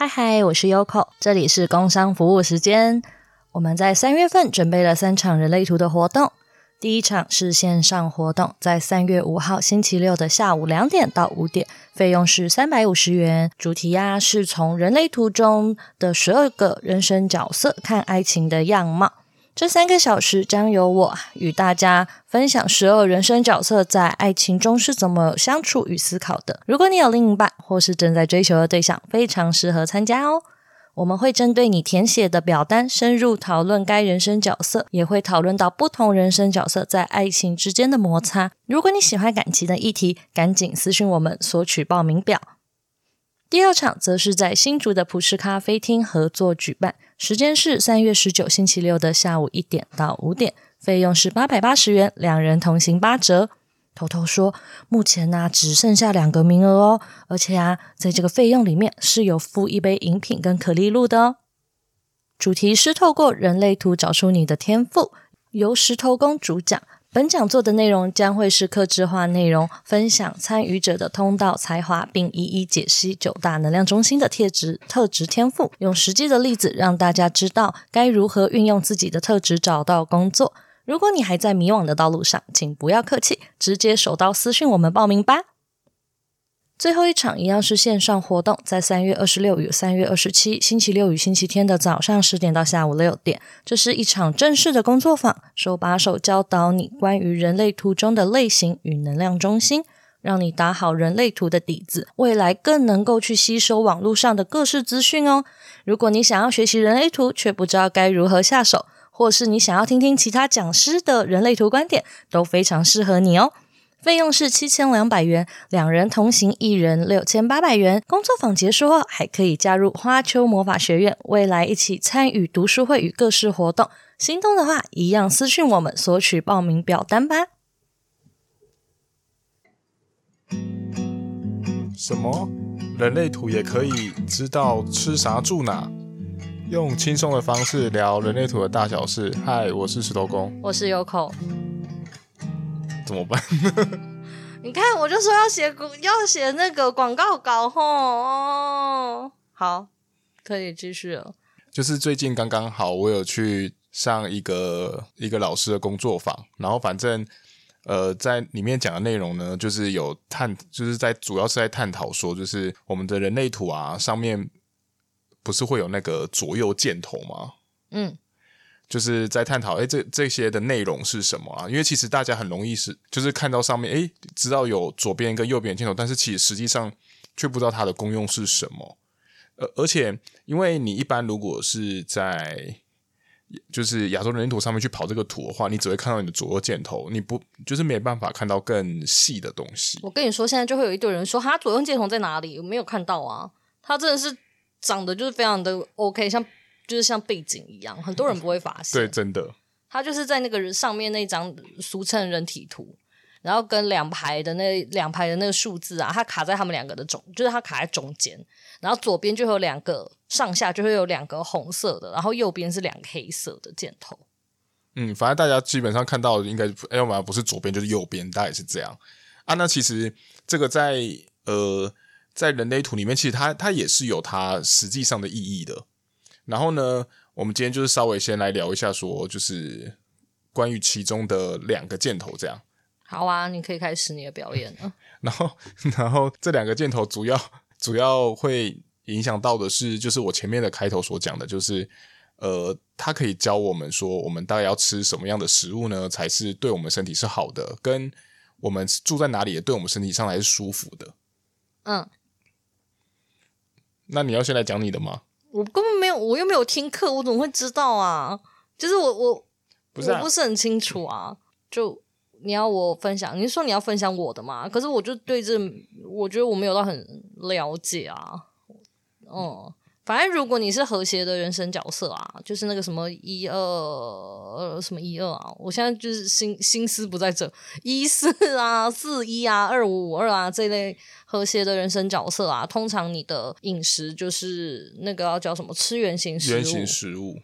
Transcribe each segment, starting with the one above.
嗨嗨，我是 Yoko，这里是工商服务时间。我们在三月份准备了三场人类图的活动。第一场是线上活动，在三月五号星期六的下午两点到五点，费用是三百五十元。主题呀、是从人类图中的十二个人生角色看爱情的样貌。这三个小时将由我与大家分享十二人生角色在爱情中是怎么相处与思考的。如果你有另一半或是正在追求的对象，非常适合参加哦。我们会针对你填写的表单深入讨论该人生角色，也会讨论到不同人生角色在爱情之间的摩擦。如果你喜欢感情的议题，赶紧私信我们索取报名表。第二场则是在新竹的普世咖啡厅合作举办，时间是三月十九星期六的下午一点到五点，费用是八百八十元，两人同行八折。偷偷说，目前呢、只剩下两个名额哦，而且啊，在这个费用里面是有附一杯饮品跟可丽露的哦。主题是透过人类图找出你的天赋，由石头公主讲。本讲座的内容将会是克制化内容，分享参与者的通道才华，并一一解析九大能量中心的特质、特质天赋，用实际的例子让大家知道该如何运用自己的特质找到工作。如果你还在迷惘的道路上，请不要客气，直接手刀私讯我们报名吧。最后一场一样是线上活动，在三月二十六与三月二十七星期六与星期天的早上十点到下午六点，这是一场正式的工作坊，手把手教导你关于人类图中的类型与能量中心，让你打好人类图的底子，未来更能够去吸收网络上的各式资讯哦。如果你想要学习人类图却不知道该如何下手，或是你想要听听其他讲师的人类图观点，都非常适合你哦。费用是七千两百元，两人同行一人六千八百元。工作坊结束后，还可以加入花秋魔法学院，未来一起参与读书会与各式活动。心动的话，一样私讯我们索取报名表单吧。什么？人类图也可以知道吃啥住哪？用轻松的方式聊人类图的大小事。嗨，我是石头公，我是 Yoko。怎么办？你看，我就说要写要写那个广告稿吼哦。好，可以继续了。就是最近刚刚好，我有去上一个一个老师的工作坊，然后反正呃，在里面讲的内容呢，就是有探，就是在主要是在探讨说，就是我们的人类图啊，上面不是会有那个左右箭头吗？嗯。就是在探讨，哎，这这些的内容是什么啊？因为其实大家很容易是，就是看到上面，哎，知道有左边跟右边的箭头，但是其实实际上却不知道它的功用是什么。呃，而且因为你一般如果是在就是亚洲人图上面去跑这个图的话，你只会看到你的左右箭头，你不就是没办法看到更细的东西。我跟你说，现在就会有一堆人说，他左右箭头在哪里？我没有看到啊，他真的是长得就是非常的 OK，像。就是像背景一样，很多人不会发现。对，真的。他就是在那个上面那张俗称人体图，然后跟两排的那两排的那个数字啊，它卡在他们两个的中，就是它卡在中间。然后左边就会有两个上下，就会有两个红色的，然后右边是两个黑色的箭头。嗯，反正大家基本上看到的应该要么不是左边就是右边，大概是这样啊。那其实这个在呃在人类图里面，其实它它也是有它实际上的意义的。然后呢，我们今天就是稍微先来聊一下，说就是关于其中的两个箭头，这样。好啊，你可以开始你的表演了。然后，然后这两个箭头主要 主要会影响到的是，就是我前面的开头所讲的，就是呃，它可以教我们说，我们大概要吃什么样的食物呢，才是对我们身体是好的，跟我们住在哪里也对我们身体上来是舒服的。嗯。那你要先来讲你的吗？我根本没有，我又没有听课，我怎么会知道啊？就是我我不是、啊、我不是很清楚啊。就你要我分享，你说你要分享我的嘛？可是我就对这，我觉得我没有到很了解啊。嗯，反正如果你是和谐的人生角色啊，就是那个什么一二呃什么一二啊，我现在就是心心思不在这一四啊四一啊二五五二啊这类。和谐的人生角色啊，通常你的饮食就是那个要叫什么？吃原型食物。原型食物。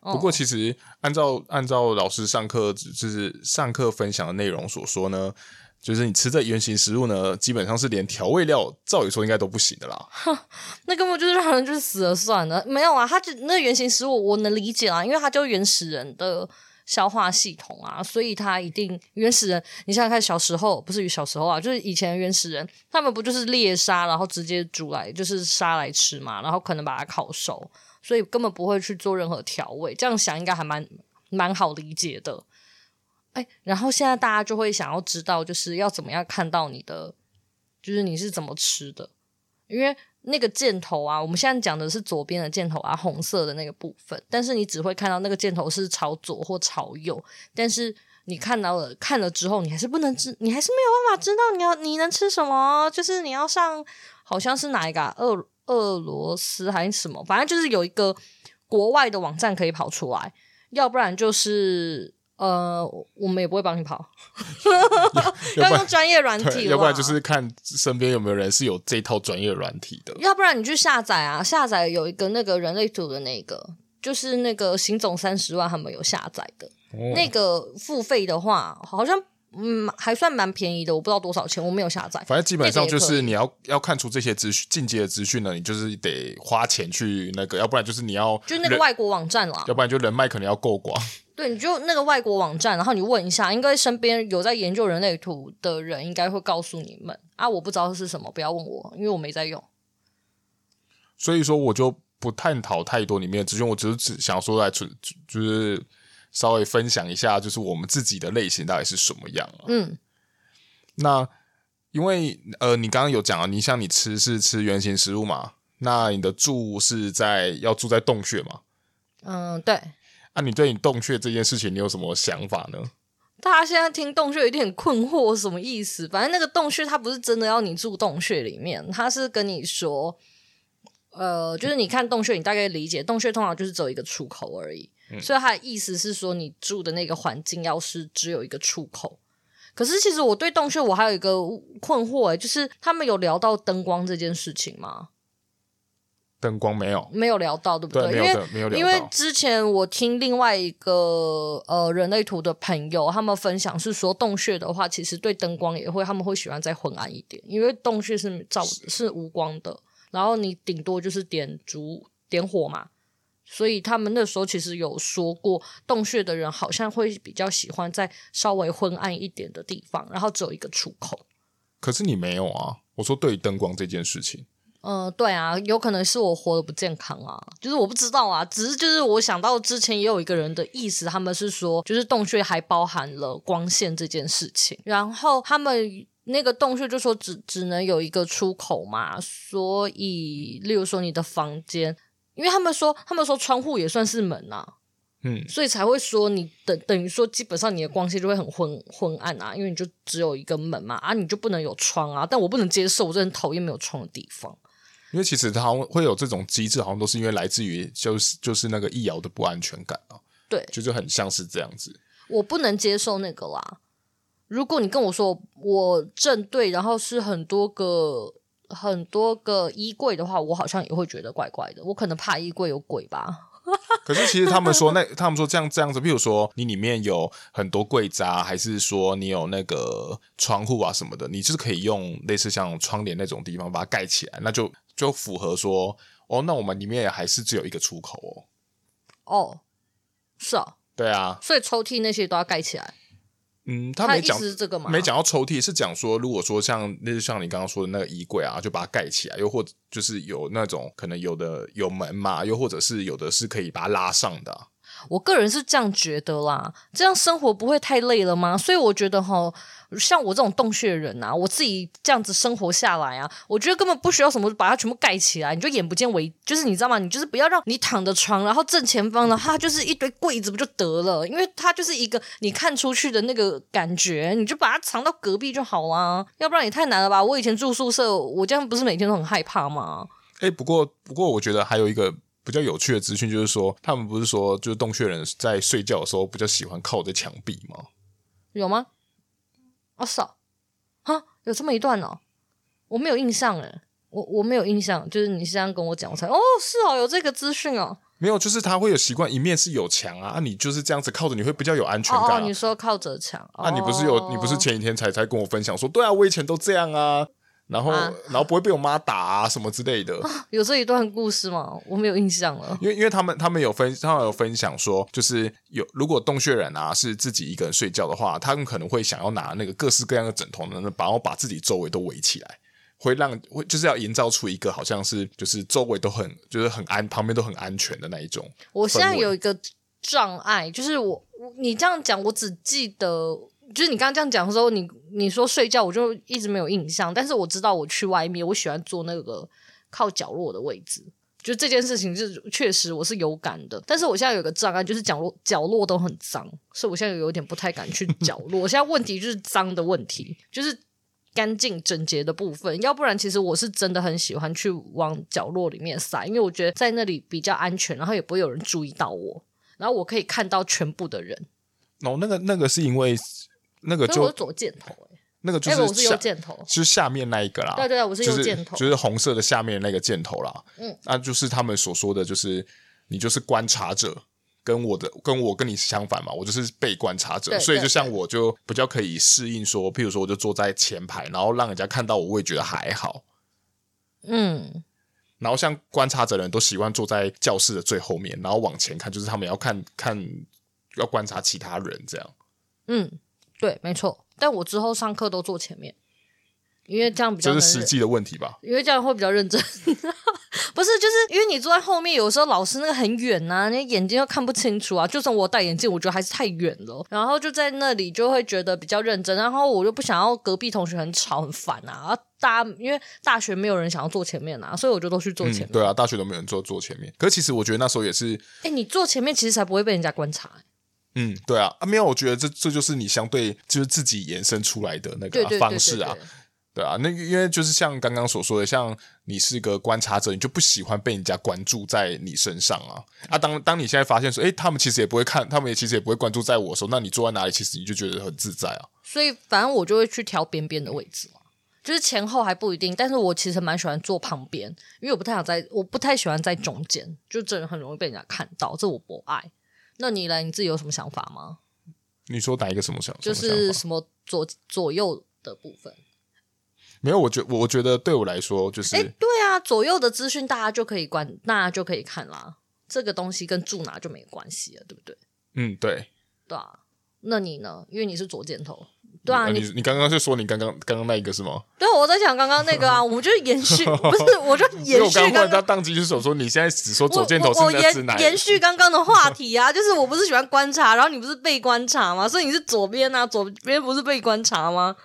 不过，其实按照按照老师上课就是上课分享的内容所说呢，就是你吃这原型食物呢，基本上是连调味料，照理说应该都不行的啦。那根本就是让人就是死了算了。没有啊，他就那原型食物我能理解啦，因为他就原始人的消化系统啊，所以它一定原始人。你想想看，小时候不是小时候啊，就是以前原始人，他们不就是猎杀，然后直接煮来，就是杀来吃嘛，然后可能把它烤熟，所以根本不会去做任何调味。这样想应该还蛮蛮好理解的。哎，然后现在大家就会想要知道，就是要怎么样看到你的，就是你是怎么吃的，因为那个箭头啊，我们现在讲的是左边的箭头啊，红色的那个部分，但是你只会看到那个箭头是朝左或朝右，但是你看到了看了之后，你还是不能知，你还是没有办法知道你要你能吃什么，就是你要上好像是哪一个啊，俄俄罗斯还是什么，反正就是有一个国外的网站可以跑出来，要不然就是。呃，我们也不会帮你跑，要用专业软体，要不然就是看身边有没有人是有这套专业软体的。要不然你去下载啊，下载有一个那个人类图的那个，就是那个行总三十万他们有下载的，哦、那个付费的话，好像嗯还算蛮便宜的，我不知道多少钱，我没有下载。反正基本上就是你要要看出这些资讯进阶的资讯呢，你就是得花钱去那个，要不然就是你要就那个外国网站啦，要不然就人脉可能要够广。对，你就那个外国网站，然后你问一下，应该身边有在研究人类图的人，应该会告诉你们啊。我不知道是什么，不要问我，因为我没在用。所以说，我就不探讨太多里面的资讯，我只是只想说来，就是稍微分享一下，就是我们自己的类型到底是什么样啊。嗯，那因为呃，你刚刚有讲啊，你像你吃是吃原型食物嘛？那你的住是在要住在洞穴吗？嗯，对。那、啊、你对你洞穴这件事情，你有什么想法呢？大家现在听洞穴有点困惑，什么意思？反正那个洞穴它不是真的要你住洞穴里面，它是跟你说，呃，就是你看洞穴，你大概理解，洞穴通常就是只有一个出口而已，嗯、所以它的意思是说，你住的那个环境要是只有一个出口。可是其实我对洞穴我还有一个困惑，哎，就是他们有聊到灯光这件事情吗？灯光没有，没有聊到，对不对？对，没有的，没有聊到。因为之前我听另外一个呃人类图的朋友，他们分享是说，洞穴的话，其实对灯光也会，他们会喜欢再昏暗一点，因为洞穴是照是，是无光的，然后你顶多就是点烛点火嘛，所以他们那时候其实有说过，洞穴的人好像会比较喜欢在稍微昏暗一点的地方，然后只有一个出口。可是你没有啊？我说对于灯光这件事情。嗯、呃，对啊，有可能是我活得不健康啊，就是我不知道啊，只是就是我想到之前也有一个人的意思，他们是说，就是洞穴还包含了光线这件事情，然后他们那个洞穴就说只只能有一个出口嘛，所以例如说你的房间，因为他们说他们说窗户也算是门啊，嗯，所以才会说你等等于说基本上你的光线就会很昏昏暗啊，因为你就只有一个门嘛，啊，你就不能有窗啊，但我不能接受，我真的很讨厌没有窗的地方。因为其实它会有这种机制，好像都是因为来自于就是就是那个易遥的不安全感啊。对，就是很像是这样子。我不能接受那个啦。如果你跟我说我正对，然后是很多个很多个衣柜的话，我好像也会觉得怪怪的。我可能怕衣柜有鬼吧。可是其实他们说那他们说这样这样子，譬如说你里面有很多柜子啊，还是说你有那个窗户啊什么的，你就是可以用类似像窗帘那种地方把它盖起来，那就。就符合说哦，那我们里面也还是只有一个出口哦。哦，是哦，对啊，所以抽屉那些都要盖起来。嗯，他没讲是这个吗？没讲到抽屉，是讲说，如果说像那就像你刚刚说的那个衣柜啊，就把它盖起来，又或者就是有那种可能有的有门嘛，又或者是有的是可以把它拉上的。我个人是这样觉得啦，这样生活不会太累了吗？所以我觉得哈，像我这种洞穴人啊，我自己这样子生活下来啊，我觉得根本不需要什么把它全部盖起来，你就眼不见为，就是你知道吗？你就是不要让你躺的床，然后正前方的话就是一堆柜子不就得了？因为它就是一个你看出去的那个感觉，你就把它藏到隔壁就好啦。要不然也太难了吧？我以前住宿舍，我这样不是每天都很害怕吗？哎，不过不过，我觉得还有一个。比较有趣的资讯就是说，他们不是说，就是洞穴人在睡觉的时候比较喜欢靠着墙壁吗？有吗？哦，少啊，有这么一段哦，我没有印象诶，我我没有印象，就是你现在跟我讲，我才哦，是哦，有这个资讯哦。没有，就是他会有习惯，一面是有墙啊，啊，你就是这样子靠着，你会比较有安全感、啊。哦，你说靠着墙，啊，你不是有，你不是前几天才才跟我分享说，对啊，我以前都这样啊。然后，啊、然后不会被我妈打啊什么之类的。有这一段故事吗？我没有印象了。因为，因为他们他们有分，他们有分享说，就是有如果洞穴人啊是自己一个人睡觉的话，他们可能会想要拿那个各式各样的枕头呢，然后把自己周围都围起来，会让会就是要营造出一个好像是就是周围都很就是很安，旁边都很安全的那一种。我现在有一个障碍，就是我你这样讲，我只记得。就是你刚刚这样讲的时候，你你说睡觉，我就一直没有印象。但是我知道我去外面，我喜欢坐那个靠角落的位置。就这件事情，是确实我是有感的。但是我现在有个障碍，就是角落角落都很脏，所以我现在有点不太敢去角落。我 现在问题就是脏的问题，就是干净整洁的部分。要不然，其实我是真的很喜欢去往角落里面塞，因为我觉得在那里比较安全，然后也不会有人注意到我，然后我可以看到全部的人。哦，那个那个是因为。那个就左箭头，那个就是我是右箭头，就是下面那一个啦。对对，我是右箭头，就是红色的下面那个箭头啦。嗯，那就是他们所说的就是你就是观察者，跟我的跟我跟你相反嘛，我就是被观察者，所以就像我就比较可以适应说，譬如说我就坐在前排，然后让人家看到我，我也觉得还好。嗯，然后像观察者的人都习惯坐在教室的最后面，然后往前看，就是他们要看看要观察其他人这样。嗯。对，没错，但我之后上课都坐前面，因为这样比较。这是实际的问题吧？因为这样会比较认真。不是，就是因为你坐在后面，有时候老师那个很远呐、啊，你眼睛又看不清楚啊。就算我戴眼镜，我觉得还是太远了。然后就在那里就会觉得比较认真，然后我就不想要隔壁同学很吵很烦啊。大家因为大学没有人想要坐前面啊，所以我就都去坐前面。嗯、对啊，大学都没有人坐坐前面。可是其实我觉得那时候也是，哎，你坐前面其实才不会被人家观察。嗯，对啊，啊没有，我觉得这这就是你相对就是自己延伸出来的那个、啊、方式啊，对啊，那因为就是像刚刚所说的，像你是个观察者，你就不喜欢被人家关注在你身上啊。啊，当当你现在发现说，诶，他们其实也不会看，他们也其实也不会关注在我的时候，那你坐在哪里，其实你就觉得很自在啊。所以反正我就会去挑边边的位置嘛，就是前后还不一定，但是我其实蛮喜欢坐旁边，因为我不太想在，我不太喜欢在中间，就真的很容易被人家看到，这我不爱。那你来，你自己有什么想法吗？你说哪一个什么想？就是什么左左右的部分？没有，我觉我觉得对我来说就是，哎，对啊，左右的资讯大家就可以关，大家就可以看啦。这个东西跟住哪就没关系了，对不对？嗯，对。对啊，那你呢？因为你是左箭头。对啊，你你刚刚是说你刚刚刚刚那一个是吗？对，我在想刚刚那个啊，我们就延续，不是，我就延续刚刚。他当机就手说，你现在只说左箭头是我延延续刚刚的话题啊，就是我不是喜欢观察，然后你不是被观察吗？所以你是左边啊，左边不是被观察吗？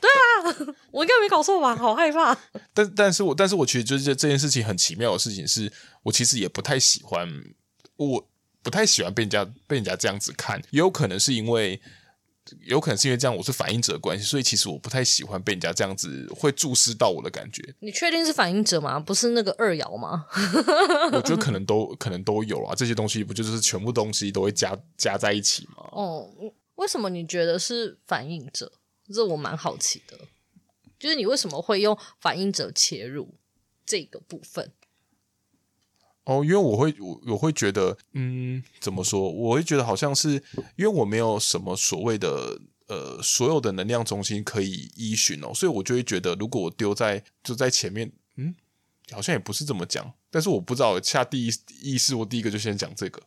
对啊，我应该没搞错吧？好害怕。但但是我但是我觉得就是这件事情很奇妙的事情是，我其实也不太喜欢，我不太喜欢被人家被人家这样子看，也有可能是因为。有可能是因为这样，我是反应者的关系，所以其实我不太喜欢被人家这样子会注视到我的感觉。你确定是反应者吗？不是那个二爻吗？我觉得可能都可能都有啊，这些东西不就是全部东西都会加加在一起吗？哦，为什么你觉得是反应者？这我蛮好奇的，就是你为什么会用反应者切入这个部分？哦，因为我会我我会觉得，嗯，怎么说？我会觉得好像是因为我没有什么所谓的呃所有的能量中心可以依循哦，所以我就会觉得，如果我丢在就在前面，嗯，好像也不是这么讲。但是我不知道下第一意识，我第一个就先讲这个。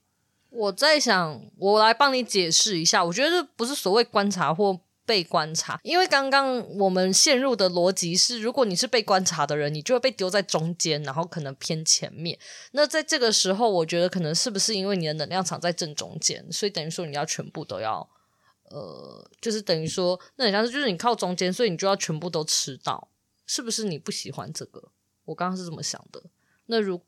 我在想，我来帮你解释一下。我觉得这不是所谓观察或。被观察，因为刚刚我们陷入的逻辑是，如果你是被观察的人，你就会被丢在中间，然后可能偏前面。那在这个时候，我觉得可能是不是因为你的能量场在正中间，所以等于说你要全部都要，呃，就是等于说，那很像是就是你靠中间，所以你就要全部都吃到，是不是你不喜欢这个？我刚刚是这么想的。那如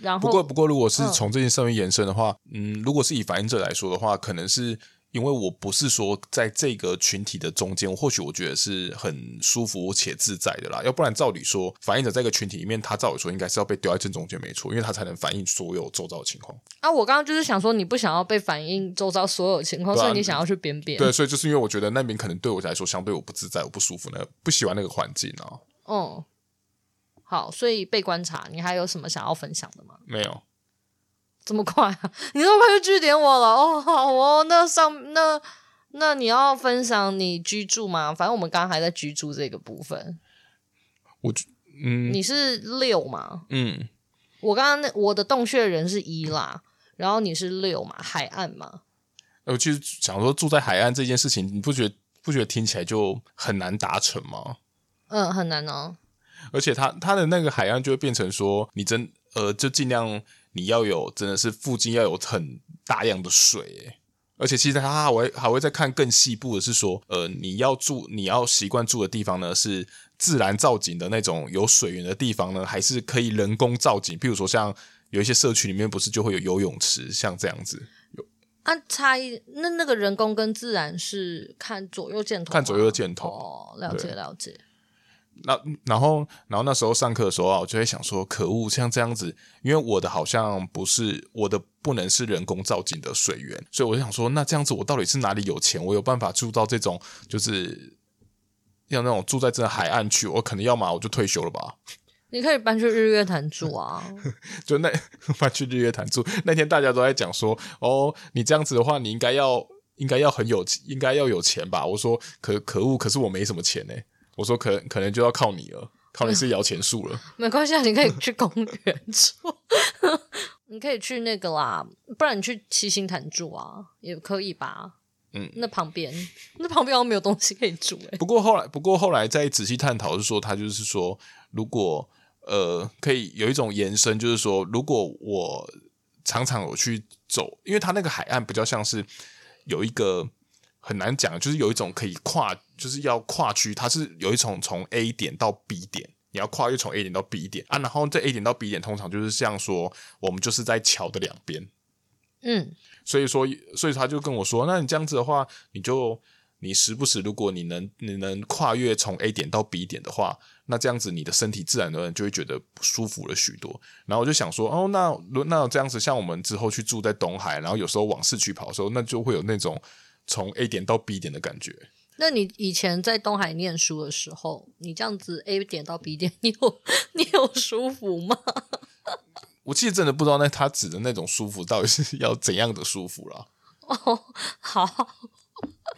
然后不过不过，如果是从这件事上面延伸的话，嗯，嗯，如果是以反应者来说的话，可能是。因为我不是说在这个群体的中间，或许我觉得是很舒服且自在的啦。要不然照理说，反映者在一个群体里面，他照理说应该是要被丢在正中间，没错，因为他才能反映所有周遭的情况。啊，我刚刚就是想说，你不想要被反映周遭所有情况，啊、所以你想要去边边。对，所以就是因为我觉得那边可能对我来说相对我不自在，我不舒服，那不喜欢那个环境啊。嗯，好，所以被观察，你还有什么想要分享的吗？没有。这么快啊？你这么快就据点我了？哦，好哦。那上那那你要分享你居住吗？反正我们刚刚还在居住这个部分。我嗯，你是六吗？嗯，我刚刚那我的洞穴人是一啦，然后你是六嘛？海岸嘛？我其实想说住在海岸这件事情，你不觉得不觉得听起来就很难达成吗？嗯，很难哦。而且它它的那个海岸就会变成说，你真呃就尽量你要有真的是附近要有很大量的水，而且其实他还会还会再看更细部的是说，呃你要住你要习惯住的地方呢是自然造景的那种有水源的地方呢，还是可以人工造景？譬如说像有一些社区里面不是就会有游泳池，像这样子。有啊，差异那那个人工跟自然是看左右箭头，看左右箭头哦，了解了解。那然后，然后那时候上课的时候啊，我就会想说，可恶，像这样子，因为我的好像不是我的，不能是人工造景的水源，所以我就想说，那这样子，我到底是哪里有钱，我有办法住到这种，就是要那种住在这海岸区，我可能要么我就退休了吧。你可以搬去日月潭住啊，就那搬去日月潭住。那天大家都在讲说，哦，你这样子的话，你应该要应该要很有，应该要有钱吧？我说可可恶，可是我没什么钱呢。我说可能可能就要靠你了，靠你是摇钱树了。没关系啊，你可以去公园住，你可以去那个啦，不然你去七星潭住啊，也可以吧？嗯，那旁边那旁边好像没有东西可以住哎。不过后来，不过后来再仔细探讨，是说他就是说，如果呃可以有一种延伸，就是说，如果我常常有去走，因为他那个海岸比较像是有一个。很难讲，就是有一种可以跨，就是要跨区，它是有一种从 A 点到 B 点，你要跨越从 A 点到 B 点啊，然后这 A 点到 B 点通常就是像说，我们就是在桥的两边，嗯，所以说，所以他就跟我说，那你这样子的话，你就你时不时，如果你能你能跨越从 A 点到 B 点的话，那这样子你的身体自然而然就会觉得舒服了许多。然后我就想说，哦，那那这样子，像我们之后去住在东海，然后有时候往市区跑的时候，那就会有那种。从 A 点到 B 点的感觉。那你以前在东海念书的时候，你这样子 A 点到 B 点，你有你有舒服吗？我其实真的不知道那他指的那种舒服到底是要怎样的舒服啦。哦，好。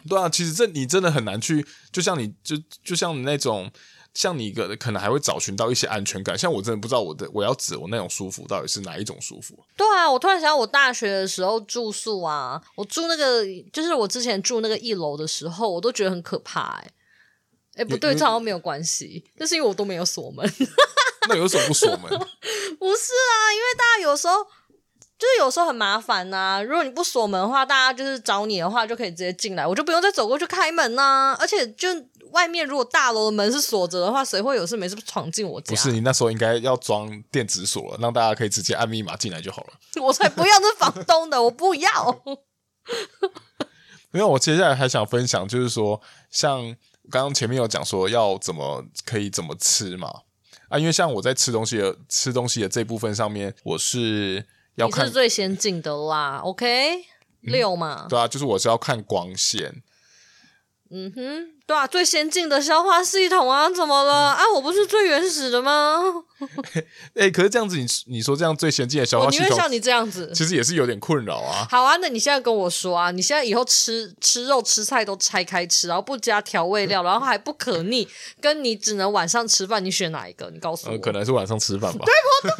对啊，其实这你真的很难去，就像你就就像你那种。像你一个可能还会找寻到一些安全感，像我真的不知道我的我要指我那种舒服到底是哪一种舒服。对啊，我突然想到我大学的时候住宿啊，我住那个就是我之前住那个一楼的时候，我都觉得很可怕哎、欸。哎，不对，这好像没有关系，那是因为我都没有锁门。那有什么不锁门？不是啊，因为大家有时候就是有时候很麻烦呐、啊。如果你不锁门的话，大家就是找你的话就可以直接进来，我就不用再走过去开门呐、啊，而且就。外面如果大楼的门是锁着的话，谁会有事没事闯进我家？不是，你那时候应该要装电子锁了，让大家可以直接按密码进来就好了。我才不要，这是房东的，我不要。因为我接下来还想分享，就是说，像刚刚前面有讲说要怎么可以怎么吃嘛啊，因为像我在吃东西的吃东西的这部分上面，我是要看你是最先进的啦。OK，六嘛、嗯，对啊，就是我是要看光线。嗯哼，对啊，最先进的消化系统啊，怎么了、嗯、啊？我不是最原始的吗？哎、欸，可是这样子你，你你说这样最先进的消化系统，像你这样子，其实也是有点困扰啊。好啊，那你现在跟我说啊，你现在以后吃吃肉吃菜都拆开吃，然后不加调味料，然后还不可逆，跟你只能晚上吃饭，你选哪一个？你告诉我、呃。可能是晚上吃饭吧。对不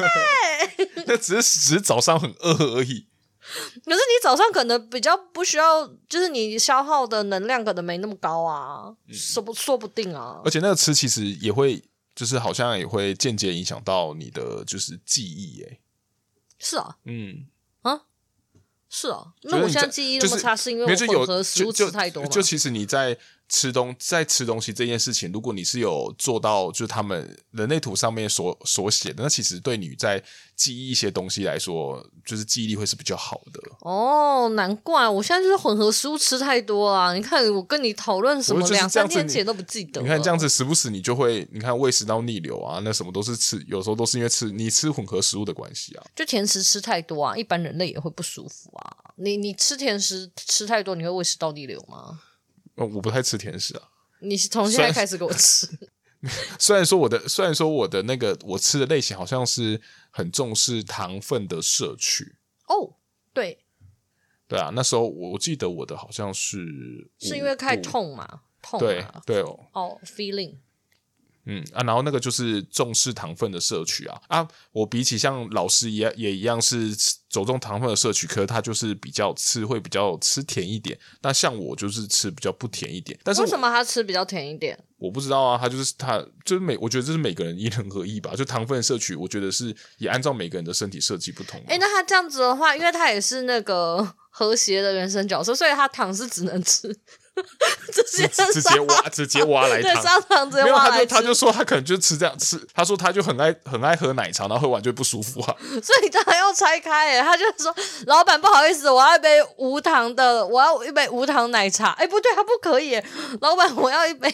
对？那只是只是早上很饿而已。可是你早上可能比较不需要，就是你消耗的能量可能没那么高啊，说不说不定啊。而且那个吃其实也会，就是好像也会间接影响到你的就是记忆，哎，是啊，嗯啊，是啊。那我现在记忆那么差，是因为我混合食物吃太多吗？就其实你在。吃东在吃东西这件事情，如果你是有做到，就是他们人类图上面所所写的，那其实对你在记忆一些东西来说，就是记忆力会是比较好的。哦，难怪我现在就是混合食物吃太多啊！你看我跟你讨论什么，两三天前都不记得。你看这样子，时不时你就会，你看胃食道逆流啊，那什么都是吃，有时候都是因为吃你吃混合食物的关系啊。就甜食吃太多啊，一般人类也会不舒服啊。你你吃甜食吃太多，你会胃食道逆流吗？我不太吃甜食啊。你从现在开始给我吃。虽然说我的，虽然说我的那个我吃的类型好像是很重视糖分的摄取哦，对，对啊，那时候我记得我的好像是是因为太痛嘛，痛对对哦，哦，feeling。嗯啊，然后那个就是重视糖分的摄取啊啊！我比起像老师也也一样是走重糖分的摄取，可是他就是比较吃会比较吃甜一点。那像我就是吃比较不甜一点。但是为什么他吃比较甜一点？我不知道啊，他就是他就是每我觉得这是每个人因人而异吧。就糖分摄取，我觉得是也按照每个人的身体设计不同。哎，那他这样子的话，因为他也是那个 和谐的人生角色，所以他糖是只能吃。直接直接挖，直接挖来糖，砂糖直接挖来吃。他就他就说他可能就吃这样吃。他说他就很爱很爱喝奶茶，然后喝完就不舒服啊。所以他还要拆开哎，他就说老板不好意思，我要一杯无糖的，我要一杯无糖奶茶。哎，不对，他不可以。老板，我要一杯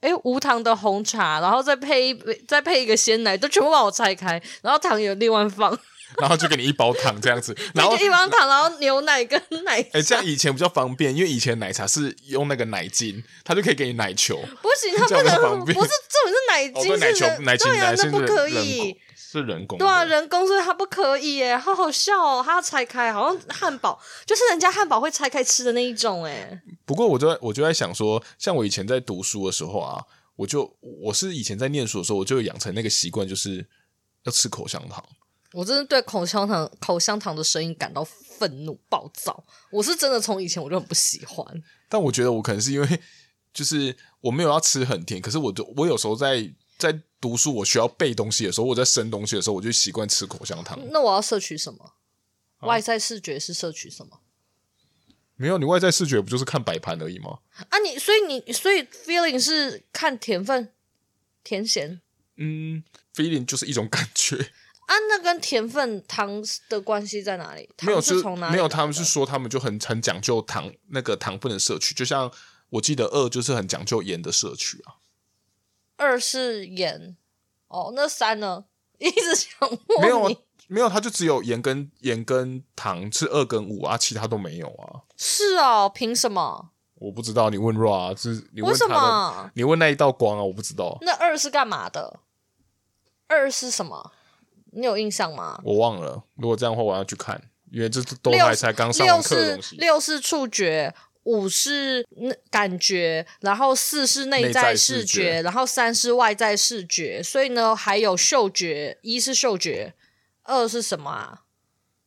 哎无糖的红茶，然后再配一杯，再配一个鲜奶，都全部把我拆开，然后糖也另外放。然后就给你一包糖这样子，然后一包糖，然后牛奶跟奶茶。哎，这样以前比较方便，因为以前奶茶是用那个奶精，他就可以给你奶球。不行，他不能，不是，这种是奶精，奶球，奶精，对啊，那不可以，是人工，对啊，人工，所以它不可以耶，好好笑哦，它要拆开，好像汉堡，就是人家汉堡会拆开吃的那一种，哎。不过我就我就在想说，像我以前在读书的时候啊，我就我是以前在念书的时候，我就养成那个习惯，就是要吃口香糖。我真的对口香糖、口香糖的声音感到愤怒、暴躁。我是真的从以前我就很不喜欢。但我觉得我可能是因为，就是我没有要吃很甜，可是我就我有时候在在读书，我需要背东西的时候，我在生东西的时候，我就习惯吃口香糖。那我要摄取什么？啊、外在视觉是摄取什么？没有，你外在视觉不就是看摆盘而已吗？啊你，你所以你所以 feeling 是看甜分、甜咸。嗯，feeling 就是一种感觉。啊，那跟甜分糖的关系在哪里？没有，是从哪里？没有，他们是说他们就很很讲究糖那个糖分的摄取，就像我记得二就是很讲究盐的摄取啊。二是盐哦，那三呢？一直想问没有没有，他就只有盐跟盐跟糖是二跟五啊，其他都没有啊。是哦，凭什么？我不知道，你问 Ra 啊，是你问什么？你问那一道光啊，我不知道。那二是干嘛的？二是什么？你有印象吗？我忘了。如果这样的话，我要去看，因为这都还才刚上完课的东西。六是触觉，五是感觉，然后四是内在视觉，然后三是外在视觉。所以呢，还有嗅觉，一是嗅觉，二是什么啊？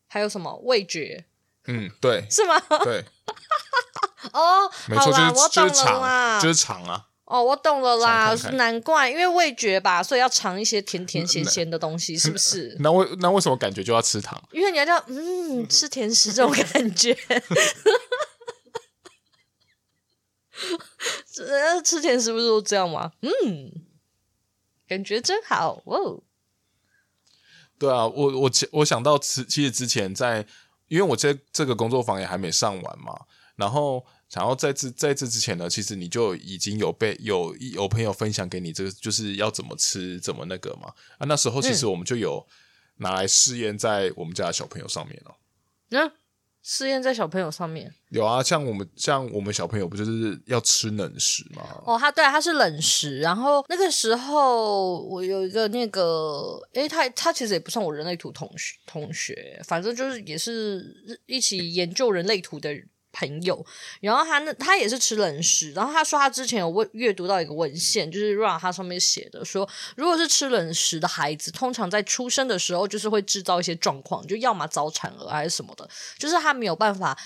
还有什么味觉？嗯，对，是吗？对。哦，没错，啦就是就是尝，就是尝啊。哦，我懂了啦，看看难怪，因为味觉吧，所以要尝一些甜甜咸咸的东西，是不是？那为那为什么感觉就要吃糖？因为你要叫嗯吃甜食这种感觉，吃甜食不是都这样吗？嗯，感觉真好哦。对啊，我我我想到其其实之前在，因为我这这个工作坊也还没上完嘛，然后。然后在这在这之前呢，其实你就已经有被有有朋友分享给你这个，就是要怎么吃怎么那个嘛啊，那时候其实我们就有拿来试验在我们家的小朋友上面了。嗯，试验在小朋友上面有啊，像我们像我们小朋友不就是要吃冷食吗？哦，他对，他是冷食。然后那个时候我有一个那个，诶，他他其实也不算我人类图同学同学，反正就是也是一起研究人类图的人。朋友，然后他那他也是吃冷食，然后他说他之前有问阅读到一个文献，就是 Ra 他上面写的说，如果是吃冷食的孩子，通常在出生的时候就是会制造一些状况，就要么早产儿还是什么的，就是他没有办法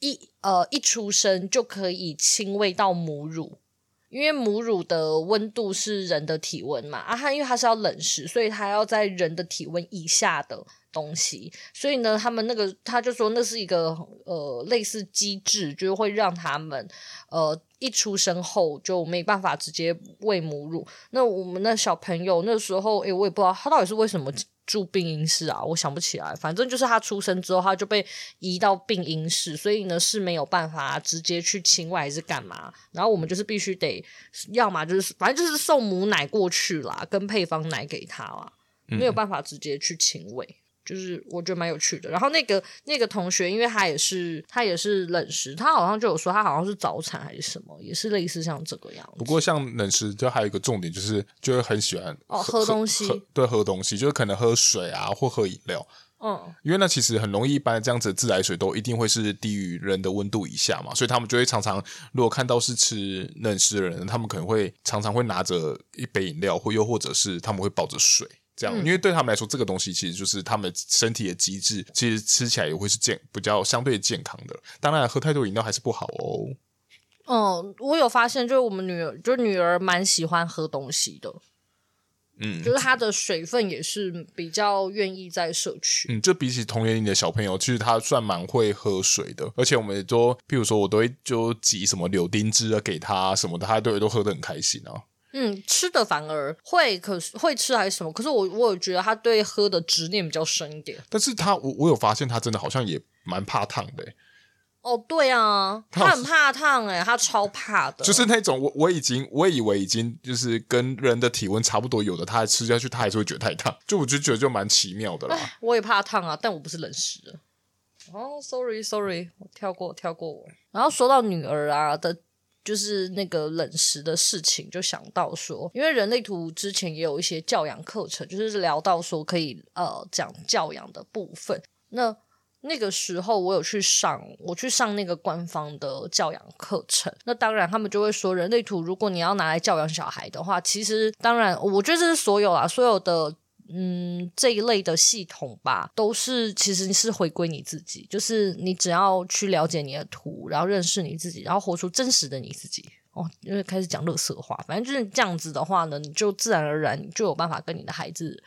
一呃一出生就可以亲喂到母乳。因为母乳的温度是人的体温嘛，啊，它因为它是要冷食，所以它要在人的体温以下的东西，所以呢，他们那个他就说那是一个呃类似机制，就是会让他们呃一出生后就没办法直接喂母乳。那我们那小朋友那时候，诶，我也不知道他到底是为什么。住病婴室啊，我想不起来，反正就是他出生之后，他就被移到病婴室，所以呢是没有办法直接去亲喂还是干嘛，然后我们就是必须得，要么就是反正就是送母奶过去啦，跟配方奶给他啦，没有办法直接去亲喂。就是我觉得蛮有趣的，然后那个那个同学，因为他也是他也是冷食，他好像就有说他好像是早产还是什么，也是类似像这个样子。不过像冷食，就还有一个重点就是，就会很喜欢哦喝东西，对，喝东西就是可能喝水啊或喝饮料。嗯，因为那其实很容易，一般这样子的自来水都一定会是低于人的温度以下嘛，所以他们就会常常，如果看到是吃冷食的人，他们可能会常常会拿着一杯饮料，或又或者是他们会抱着水这样，嗯、因为对他们来说，这个东西其实就是他们身体的机制，其实吃起来也会是健比较相对健康的。当然，喝太多饮料还是不好哦。嗯，我有发现，就是我们女儿，就是女儿蛮喜欢喝东西的。嗯，就是她的水分也是比较愿意在摄取。嗯，就比起同年龄的小朋友，其实她算蛮会喝水的。而且我们也都，譬如说我都会就挤什么柳丁汁啊给她什么的，她都会都喝的很开心啊。嗯，吃的反而会，可是会吃还是什么？可是我我有觉得他对喝的执念比较深一点。但是他我我有发现他真的好像也蛮怕烫的欸。哦，对啊，他很怕烫哎，他超怕的。就是那种我我已经我以为已经就是跟人的体温差不多有的，他还吃下去他还是会觉得太烫。就我就觉得就蛮奇妙的啦。我也怕烫啊，但我不是冷食的。哦，sorry sorry，我跳过跳过我。然后说到女儿啊的，就是那个冷食的事情，就想到说，因为人类图之前也有一些教养课程，就是聊到说可以呃讲教养的部分。那那个时候我有去上，我去上那个官方的教养课程。那当然，他们就会说，人类图如果你要拿来教养小孩的话，其实当然，我觉得这是所有啊，所有的嗯这一类的系统吧，都是其实是回归你自己，就是你只要去了解你的图，然后认识你自己，然后活出真实的你自己。哦，因为开始讲垃圾话，反正就是这样子的话呢，你就自然而然就有办法跟你的孩子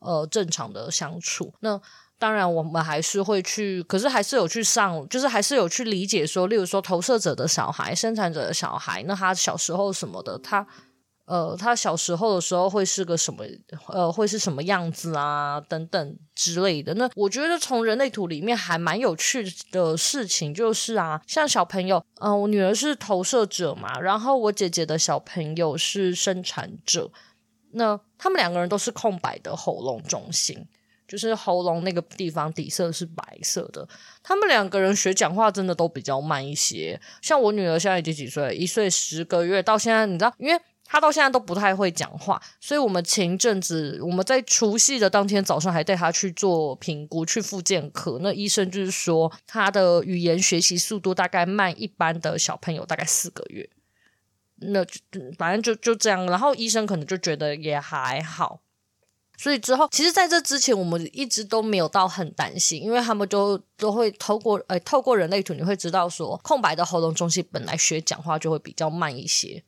呃正常的相处。那当然，我们还是会去，可是还是有去上，就是还是有去理解说，例如说投射者的小孩、生产者的小孩，那他小时候什么的，他呃，他小时候的时候会是个什么，呃，会是什么样子啊，等等之类的。那我觉得从人类图里面还蛮有趣的事情就是啊，像小朋友，嗯、我女儿是投射者嘛，然后我姐姐的小朋友是生产者，那他们两个人都是空白的喉咙中心。就是喉咙那个地方底色是白色的，他们两个人学讲话真的都比较慢一些。像我女儿现在已经几岁？一岁十个月，到现在你知道，因为他到现在都不太会讲话，所以我们前一阵子我们在除夕的当天早上还带他去做评估，去复健科。那医生就是说他的语言学习速度大概慢一般的小朋友大概四个月。那反正就就这样，然后医生可能就觉得也还好。所以之后，其实在这之前，我们一直都没有到很担心，因为他们就都会透过呃透过人类图，你会知道说，空白的喉咙中心本来学讲话就会比较慢一些。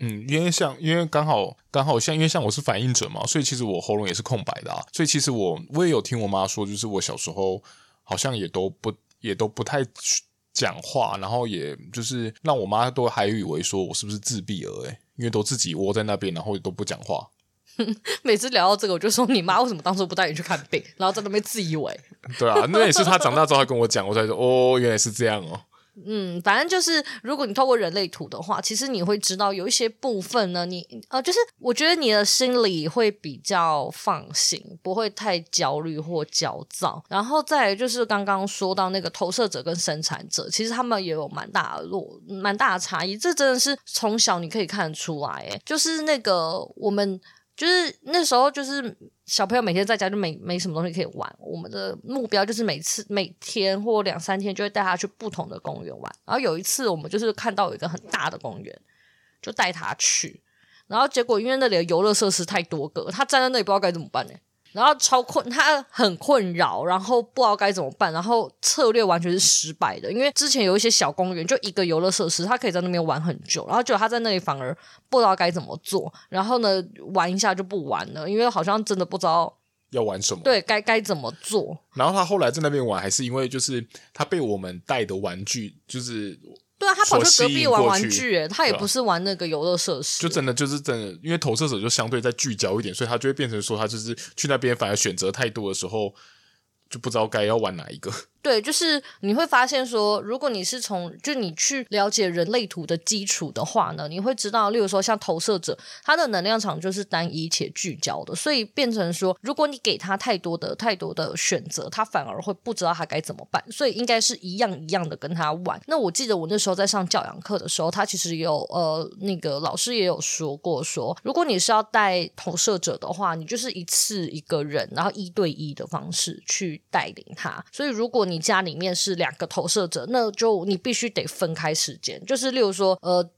嗯，因为像因为刚好刚好像因为像我是反应者嘛，所以其实我喉咙也是空白的啊。所以其实我我也有听我妈说，就是我小时候好像也都不也都不太讲话，然后也就是让我妈都还以为说我是不是自闭儿诶，因为都自己窝在那边，然后也都不讲话。每次聊到这个，我就说你妈为什么当初不带你去看病，然后在那边自以为。对啊，那也是他长大之后还跟我讲，我才说哦，原来是这样哦。嗯，反正就是如果你透过人类图的话，其实你会知道有一些部分呢，你呃，就是我觉得你的心里会比较放心，不会太焦虑或焦躁。然后再就是刚刚说到那个投射者跟生产者，其实他们也有蛮大的落，蛮大的差异。这真的是从小你可以看得出来，诶，就是那个我们。就是那时候，就是小朋友每天在家就没没什么东西可以玩。我们的目标就是每次每天或两三天就会带他去不同的公园玩。然后有一次，我们就是看到有一个很大的公园，就带他去。然后结果因为那里的游乐设施太多个，他站在那里不知道该怎么办呢。然后超困，他很困扰，然后不知道该怎么办，然后策略完全是失败的。因为之前有一些小公园，就一个游乐设施，他可以在那边玩很久，然后结果他在那里反而不知道该怎么做，然后呢，玩一下就不玩了，因为好像真的不知道要玩什么，对，该该怎么做。然后他后来在那边玩，还是因为就是他被我们带的玩具就是。对啊，他跑去隔壁玩玩具，欸，他也不是玩那个游乐设施，就真的就是真的，因为投射者就相对在聚焦一点，所以他就会变成说，他就是去那边反而选择太多的时候，就不知道该要玩哪一个。对，就是你会发现说，如果你是从就你去了解人类图的基础的话呢，你会知道，例如说像投射者，他的能量场就是单一且聚焦的，所以变成说，如果你给他太多的太多的选择，他反而会不知道他该怎么办。所以应该是一样一样的跟他玩。那我记得我那时候在上教养课的时候，他其实有呃那个老师也有说过说，如果你是要带投射者的话，你就是一次一个人，然后一对一的方式去带领他。所以如果你家里面是两个投射者，那就你必须得分开时间，就是例如说，呃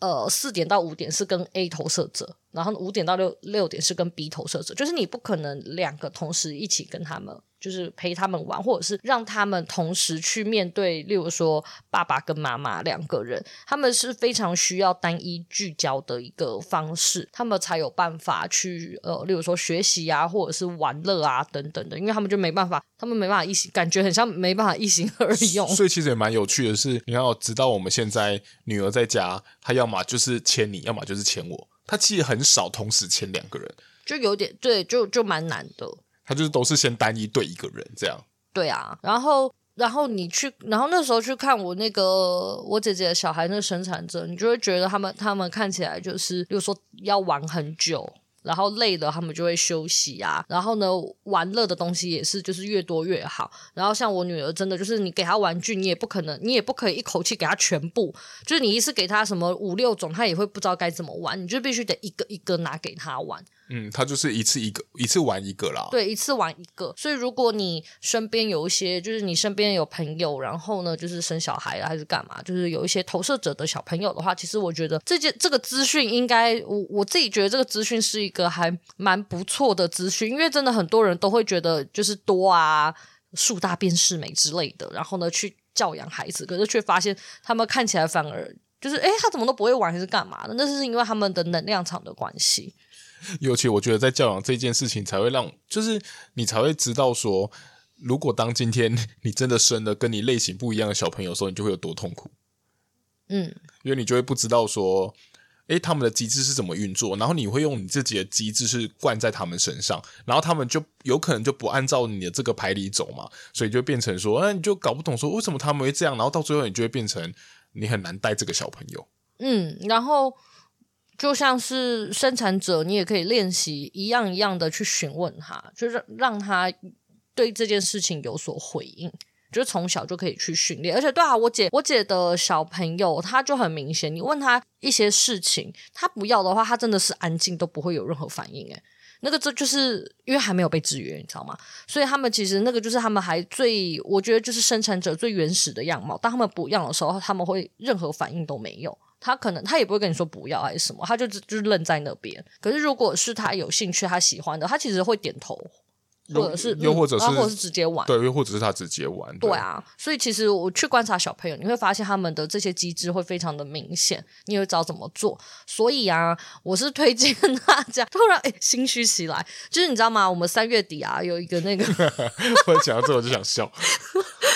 呃，四点到五点是跟 A 投射者，然后五点到六六点是跟 B 投射者，就是你不可能两个同时一起跟他们。就是陪他们玩，或者是让他们同时去面对，例如说爸爸跟妈妈两个人，他们是非常需要单一聚焦的一个方式，他们才有办法去呃，例如说学习啊，或者是玩乐啊等等的，因为他们就没办法，他们没办法一心，感觉很像没办法一心二用。所以其实也蛮有趣的是，你要知道我们现在女儿在家，她要么就是牵你，要么就是牵我，她其实很少同时签两个人，就有点对，就就蛮难的。他就是都是先单一对一个人这样，对啊，然后然后你去，然后那时候去看我那个我姐姐的小孩那个生产者，你就会觉得他们他们看起来就是，比如说要玩很久，然后累了他们就会休息啊，然后呢玩乐的东西也是就是越多越好，然后像我女儿真的就是你给她玩具，你也不可能你也不可以一口气给她全部，就是你一次给她什么五六种，她也会不知道该怎么玩，你就必须得一个一个拿给她玩。嗯，他就是一次一个，一次玩一个啦。对，一次玩一个。所以如果你身边有一些，就是你身边有朋友，然后呢，就是生小孩啊，还是干嘛，就是有一些投射者的小朋友的话，其实我觉得这件这个资讯应该，我我自己觉得这个资讯是一个还蛮不错的资讯，因为真的很多人都会觉得就是多啊，树大便是美之类的，然后呢去教养孩子，可是却发现他们看起来反而就是，诶，他怎么都不会玩，还是干嘛的？那是因为他们的能量场的关系。尤其我觉得在教养这件事情，才会让就是你才会知道说，如果当今天 你真的生了跟你类型不一样的小朋友的时候，你就会有多痛苦。嗯，因为你就会不知道说，诶，他们的机制是怎么运作，然后你会用你自己的机制是灌在他们身上，然后他们就有可能就不按照你的这个牌理走嘛，所以就变成说，哎，你就搞不懂说为什么他们会这样，然后到最后你就会变成你很难带这个小朋友。嗯，然后。就像是生产者，你也可以练习一样一样的去询问他，就是让他对这件事情有所回应，就是从小就可以去训练。而且，对啊，我姐我姐的小朋友，他就很明显，你问他一些事情，他不要的话，他真的是安静都不会有任何反应。诶，那个这就是因为还没有被制约，你知道吗？所以他们其实那个就是他们还最，我觉得就是生产者最原始的样貌。当他们不要的时候，他们会任何反应都没有。他可能他也不会跟你说不要还是什么，他就就愣在那边。可是如果是他有兴趣、他喜欢的，他其实会点头。或者是又或者是、嗯、或者是直接玩，对，又或者是他直接玩，对，对啊。所以其实我去观察小朋友，你会发现他们的这些机制会非常的明显，你会知道怎么做。所以啊，我是推荐大家。突然哎，心虚起来，就是你知道吗？我们三月底啊，有一个那个，我讲到这我就想笑，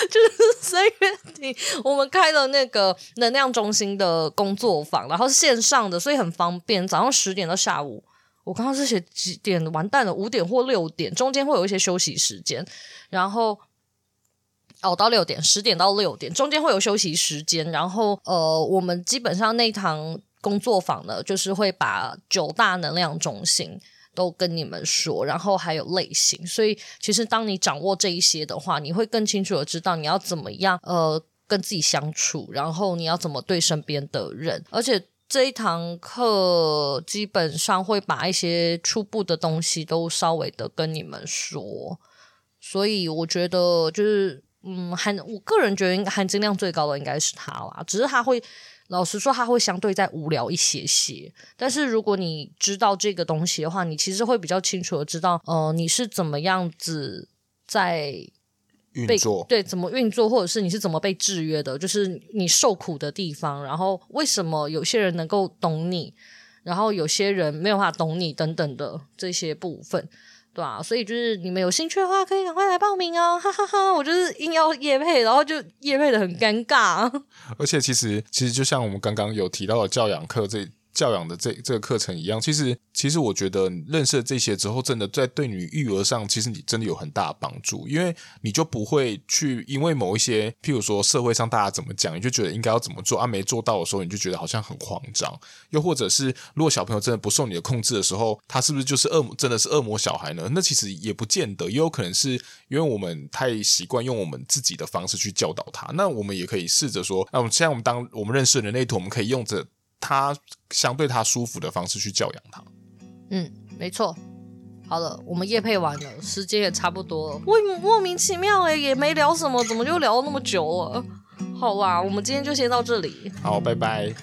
就是三月底我们开了那个能量中心的工作坊，然后是线上的，所以很方便，早上十点到下午。我刚刚是写几点？完蛋了，五点或六点，中间会有一些休息时间。然后哦，到六点，十点到六点，中间会有休息时间。然后呃，我们基本上那堂工作坊呢，就是会把九大能量中心都跟你们说，然后还有类型。所以其实当你掌握这一些的话，你会更清楚的知道你要怎么样呃跟自己相处，然后你要怎么对身边的人，而且。这一堂课基本上会把一些初步的东西都稍微的跟你们说，所以我觉得就是，嗯，含我个人觉得含金量最高的应该是他啦，只是他会老实说他会相对再无聊一些些，但是如果你知道这个东西的话，你其实会比较清楚的知道，呃，你是怎么样子在。运作对，怎么运作，或者是你是怎么被制约的，就是你受苦的地方，然后为什么有些人能够懂你，然后有些人没有办法懂你等等的这些部分，对啊，所以就是你们有兴趣的话，可以赶快来报名哦，哈哈哈！我就是硬要业配，然后就业配的很尴尬。而且其实其实就像我们刚刚有提到的教养课这教养的这这个课程一样，其实其实我觉得认识了这些之后，真的在对你育儿上，其实你真的有很大的帮助，因为你就不会去因为某一些，譬如说社会上大家怎么讲，你就觉得应该要怎么做啊，没做到的时候，你就觉得好像很慌张。又或者是如果小朋友真的不受你的控制的时候，他是不是就是恶魔，真的是恶魔小孩呢？那其实也不见得，也有可能是因为我们太习惯用我们自己的方式去教导他。那我们也可以试着说，那我们现在我们当我们认识人类图，我们可以用着。他相对他舒服的方式去教养他。嗯，没错。好了，我们夜配完了，时间也差不多了。我莫名其妙哎，也没聊什么，怎么就聊那么久了？好啦，我们今天就先到这里。好，拜拜。